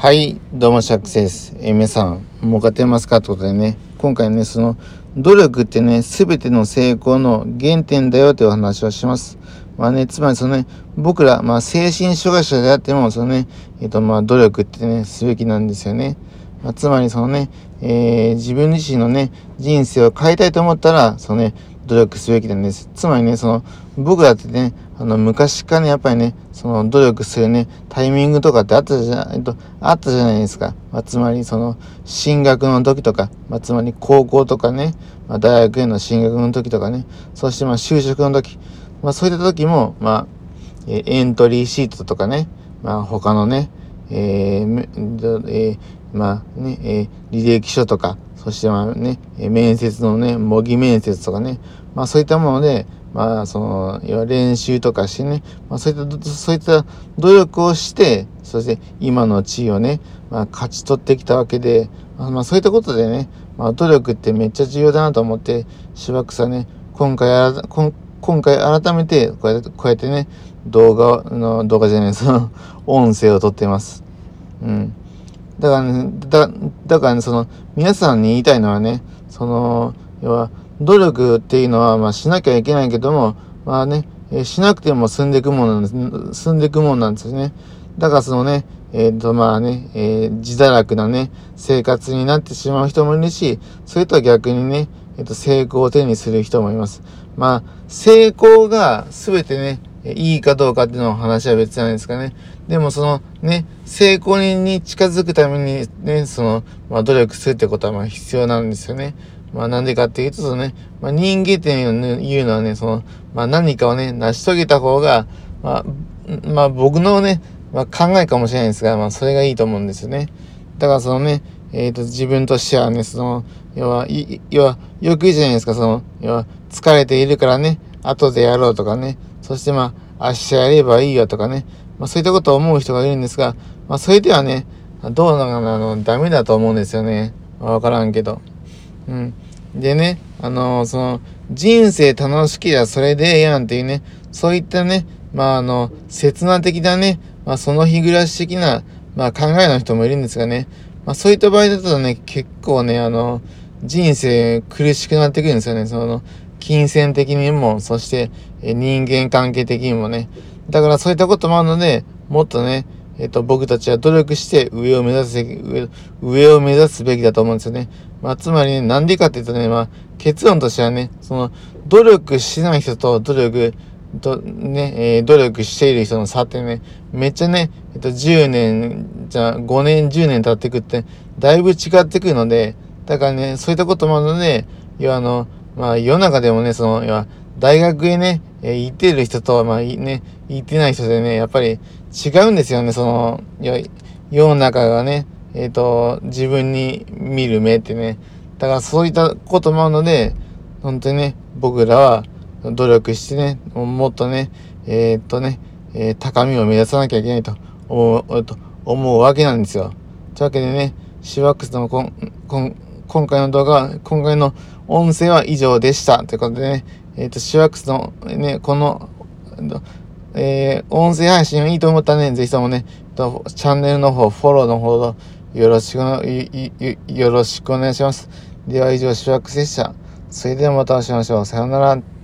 はい、どうもシャックスです。えー、皆さん、儲かってますかってことでね、今回ね、その、努力ってね、すべての成功の原点だよというお話をします。まあね、つまりそのね、僕ら、まあ精神障害者であっても、そのね、えっ、とまあ努力ってね、すべきなんですよね。まあ、つまりそのね、えー、自分自身のね、人生を変えたいと思ったら、そのね、努力すべきなんです。つまりね、その、僕だってね、あの、昔からね、やっぱりね、その、努力するね、タイミングとかってあったじゃ、ないと、あったじゃないですか。まあ、つまり、その、進学の時とか、まあ、つまり、高校とかね、まあ、大学への進学の時とかね、そして、まあ、就職の時、まあ、そういった時も、まあ、エントリーシートとかね、まあ、他のね、えー、えー、まあね、えー、履歴書とか、そしてまあね、面接のね、模擬面接とかね、まあそういったもので、まあその、要は練習とかしてね、まあそういった、そういった努力をして、そして今の地位をね、まあ勝ち取ってきたわけで、まあそういったことでね、まあ努力ってめっちゃ重要だなと思って、しばくさね、今回あら、今回改めてこうやって、こうやってね、動画の、動画じゃない、その、音声を撮っています。うん。だからね、だ、だからね、その、皆さんに言いたいのはね、その、要は、努力っていうのは、まあ、しなきゃいけないけども、まあね、え、しなくても進んでいくものなんです、進んでいくもんなんですね。だからそのね、えっ、ー、と、まあね、えー、自堕落なね、生活になってしまう人もいるし、それとは逆にね、えっ、と、成功を手にする人もいます。まあ、成功が全てね、いいかどうかっていうの話は別じゃないですかね。でもそのね、成功に近づくためにね、その、まあ努力するってことはまあ必要なんですよね。まあなんでかっていうと、そのね、まあ人間っていうのはね、その、まあ何かをね、成し遂げた方が、まあ、まあ僕のね、まあ考えかもしれないですが、まあそれがいいと思うんですよね。だからそのね、えっ、ー、と、自分としてはね、その、要は、要は、よく言うじゃないですか、その、要は、疲れているからね、後でやろうとかね、そしてまあ、明日やればいいよとかね、まあそういったことを思う人がいるんですが、まあそれではね、どうなのかな、ダメだと思うんですよね。わからんけど。うん。でね、あの、その、人生楽しけりゃそれでええやんっていうね、そういったね、まああの、刹那的なね、まあその日暮らし的な、まあ考えの人もいるんですがね、まあそういった場合だとね、結構ね、あの、人生苦しくなってくるんですよね。その、金銭的にも、そして人間関係的にもね。だからそういったこともあるので、もっとね、えっと、僕たちは努力して上を目指す上、上を目指すべきだと思うんですよね。まあ、つまりね、なんでかっていうとね、まあ、結論としてはね、その、努力しない人と努力、と、ね、えー、努力している人の差ってね、めっちゃね、えっと、10年、じゃあ5年、10年経ってくって、だいぶ違ってくるので、だからね、そういったこともあるので、要はあの、まあ世の中でもね、その、要は大学へね、え、行ってる人と、まあね、行ってない人でね、やっぱり違うんですよね、その、世の中がね、えっ、ー、と、自分に見る目ってね。だからそういったこともあるので、本当にね、僕らは努力してね、もっとね、えー、っとね、えー、高みを目指さなきゃいけないと思う、と思うわけなんですよ。というわけでね、シワックスのこん、こん、今回の動画は、今回の音声は以上でした。ということでね、えっ、ー、と、シュワックスのね、この、えー、音声配信いいと思ったらね、ぜひともね、チャンネルの方、フォローの方、よろしく、よろしくお願いします。では以上、シュワックスでした。それではまたお会いしましょう。さようなら。